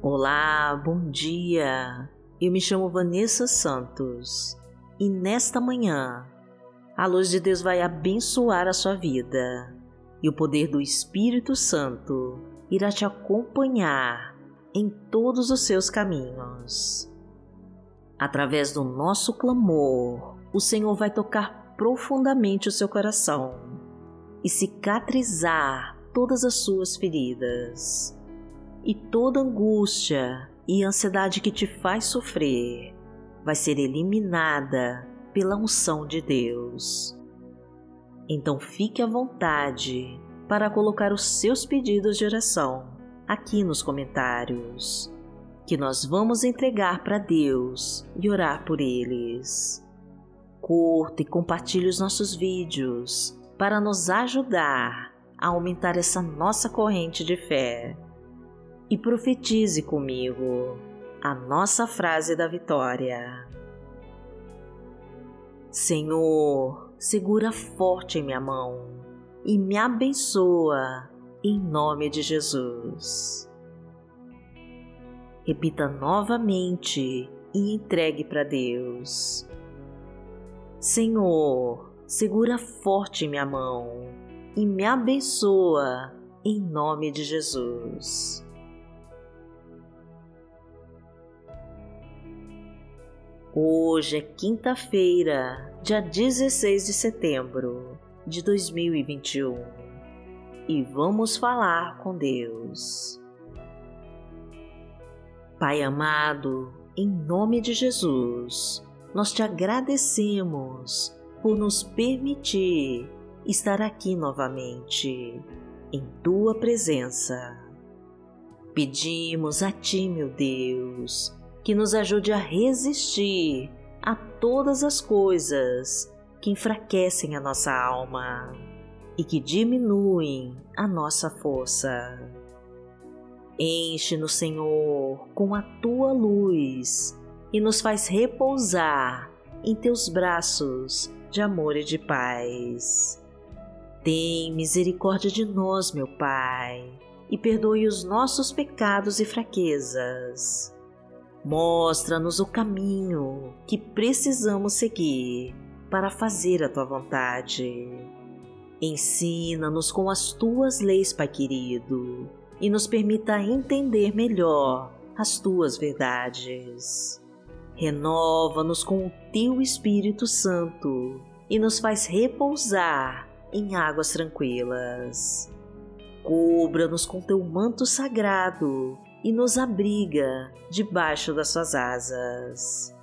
Olá, bom dia. Eu me chamo Vanessa Santos e nesta manhã a luz de Deus vai abençoar a sua vida e o poder do Espírito Santo irá te acompanhar em todos os seus caminhos. Através do nosso clamor, o Senhor vai tocar profundamente o seu coração e cicatrizar todas as suas feridas. E toda angústia e ansiedade que te faz sofrer vai ser eliminada pela unção de Deus. Então fique à vontade para colocar os seus pedidos de oração aqui nos comentários, que nós vamos entregar para Deus e orar por eles. Curta e compartilhe os nossos vídeos para nos ajudar a aumentar essa nossa corrente de fé. E profetize comigo a nossa frase da vitória. Senhor, segura forte em minha mão e me abençoa em nome de Jesus. Repita novamente e entregue para Deus. Senhor, segura forte minha mão e me abençoa em nome de Jesus. Hoje é quinta-feira, dia 16 de setembro de 2021 e vamos falar com Deus. Pai amado, em nome de Jesus, nós te agradecemos por nos permitir estar aqui novamente, em tua presença. Pedimos a ti, meu Deus, que nos ajude a resistir a todas as coisas que enfraquecem a nossa alma e que diminuem a nossa força. Enche-nos, Senhor, com a tua luz e nos faz repousar em teus braços de amor e de paz. Tem misericórdia de nós, meu Pai, e perdoe os nossos pecados e fraquezas. Mostra-nos o caminho que precisamos seguir para fazer a tua vontade Ensina-nos com as tuas leis, Pai querido, e nos permita entender melhor as tuas verdades. Renova-nos com o teu Espírito Santo e nos faz repousar em águas tranquilas. Cubra-nos com teu manto sagrado e nos abriga debaixo das suas asas.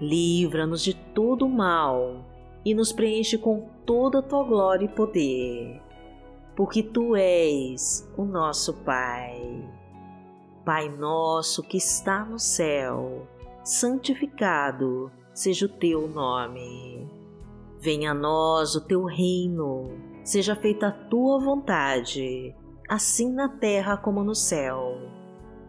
Livra-nos de todo o mal e nos preenche com toda a tua glória e poder, porque tu és o nosso Pai. Pai nosso que está no céu, santificado seja o teu nome. Venha a nós o teu reino, seja feita a tua vontade, assim na terra como no céu.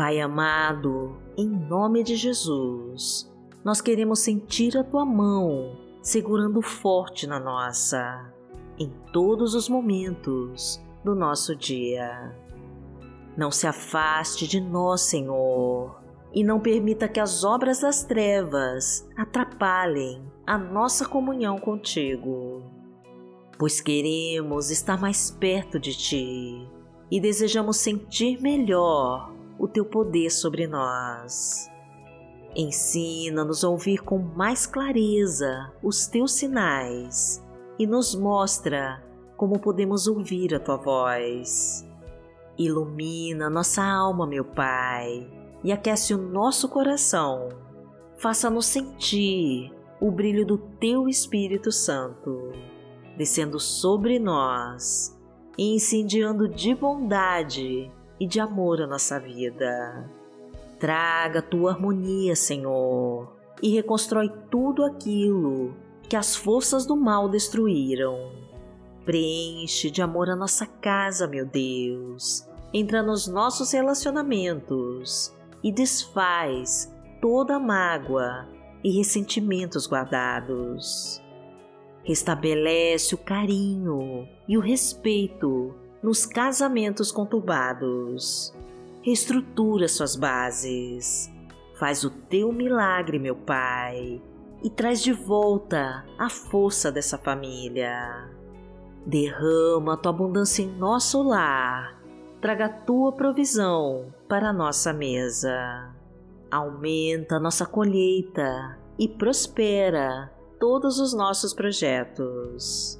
Pai amado, em nome de Jesus, nós queremos sentir a tua mão segurando forte na nossa, em todos os momentos do nosso dia. Não se afaste de nós, Senhor, e não permita que as obras das trevas atrapalhem a nossa comunhão contigo, pois queremos estar mais perto de ti e desejamos sentir melhor o teu poder sobre nós. Ensina-nos a ouvir com mais clareza os teus sinais e nos mostra como podemos ouvir a tua voz. Ilumina nossa alma, meu Pai, e aquece o nosso coração. Faça-nos sentir o brilho do teu Espírito Santo, descendo sobre nós e incendiando de bondade e de amor a nossa vida Traga tua harmonia, Senhor, e reconstrói tudo aquilo que as forças do mal destruíram. Preenche de amor a nossa casa, meu Deus. Entra nos nossos relacionamentos e desfaz toda mágoa e ressentimentos guardados. Restabelece o carinho e o respeito nos casamentos conturbados. Reestrutura suas bases. Faz o teu milagre, meu Pai, e traz de volta a força dessa família. Derrama tua abundância em nosso lar. Traga tua provisão para a nossa mesa. Aumenta nossa colheita e prospera todos os nossos projetos.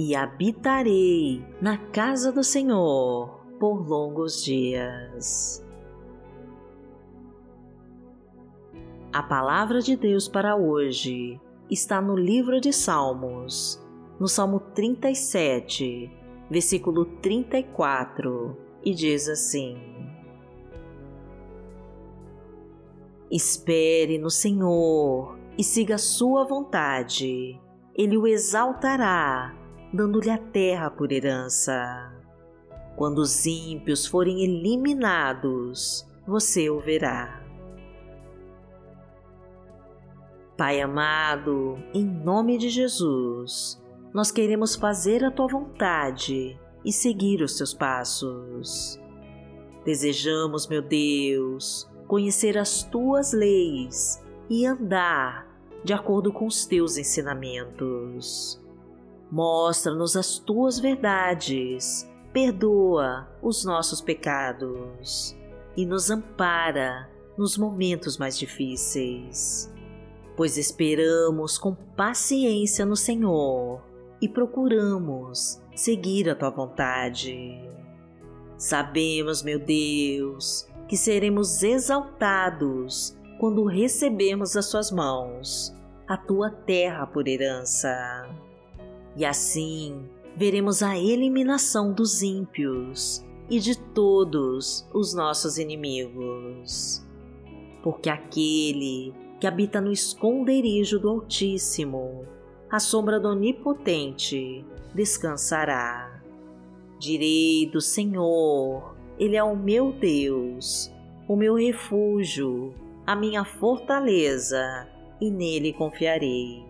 e habitarei na casa do Senhor por longos dias. A palavra de Deus para hoje está no livro de Salmos, no Salmo 37, versículo 34, e diz assim: Espere no Senhor e siga sua vontade. Ele o exaltará, dando-lhe a terra por herança. Quando os ímpios forem eliminados, você o verá. Pai amado, em nome de Jesus, nós queremos fazer a tua vontade e seguir os teus passos. Desejamos, meu Deus, conhecer as tuas leis e andar de acordo com os teus ensinamentos. Mostra-nos as tuas verdades, perdoa os nossos pecados e nos ampara nos momentos mais difíceis pois esperamos com paciência no Senhor e procuramos seguir a tua vontade. Sabemos, meu Deus, que seremos exaltados quando recebermos das Suas mãos a tua terra por herança. E assim veremos a eliminação dos ímpios e de todos os nossos inimigos. Porque aquele que habita no esconderijo do Altíssimo, à sombra do Onipotente, descansará. Direi do Senhor, Ele é o meu Deus, o meu refúgio, a minha fortaleza, e nele confiarei.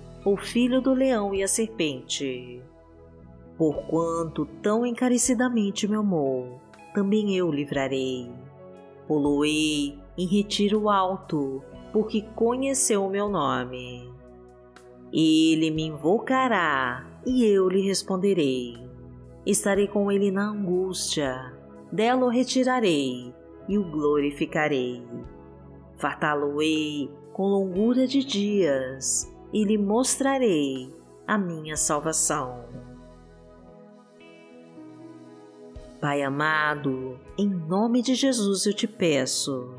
o filho do leão e a serpente. Porquanto tão encarecidamente me amou, também eu livrarei. Poloei em retiro alto, porque conheceu o meu nome. Ele me invocará e eu lhe responderei. Estarei com ele na angústia, dela o retirarei e o glorificarei. Fartá-lo-ei com longura de dias e lhe mostrarei a minha salvação. Pai amado, em nome de Jesus eu te peço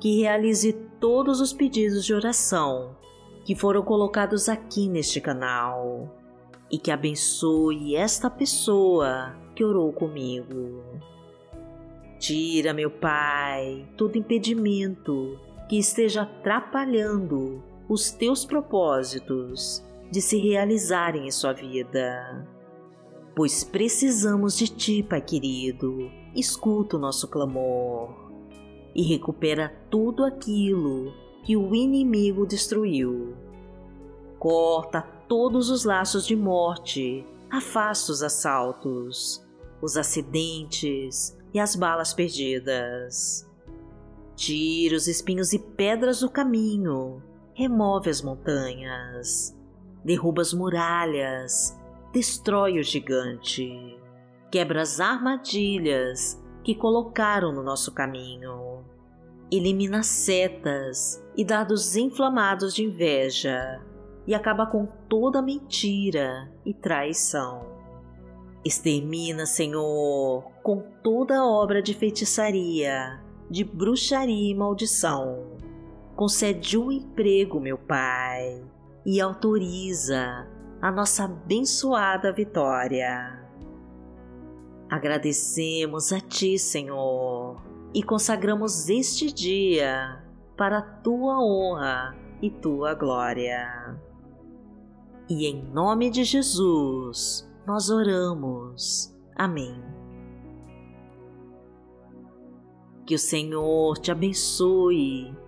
que realize todos os pedidos de oração que foram colocados aqui neste canal e que abençoe esta pessoa que orou comigo. Tira, meu Pai, todo impedimento que esteja atrapalhando os teus propósitos de se realizarem em sua vida. Pois precisamos de Ti, Pai querido. Escuta o nosso clamor e recupera tudo aquilo que o inimigo destruiu. Corta todos os laços de morte, afasta os assaltos, os acidentes e as balas perdidas. Tira os espinhos e pedras do caminho, remove as montanhas, derruba as muralhas, destrói o gigante, quebra as armadilhas que colocaram no nosso caminho, elimina setas e dados inflamados de inveja e acaba com toda mentira e traição. Extermina, Senhor, com toda obra de feitiçaria, de bruxaria e maldição. Concede um emprego, meu Pai, e autoriza a nossa abençoada vitória. Agradecemos a Ti, Senhor, e consagramos este dia para a Tua honra e Tua glória. E em nome de Jesus nós oramos. Amém. Que o Senhor te abençoe,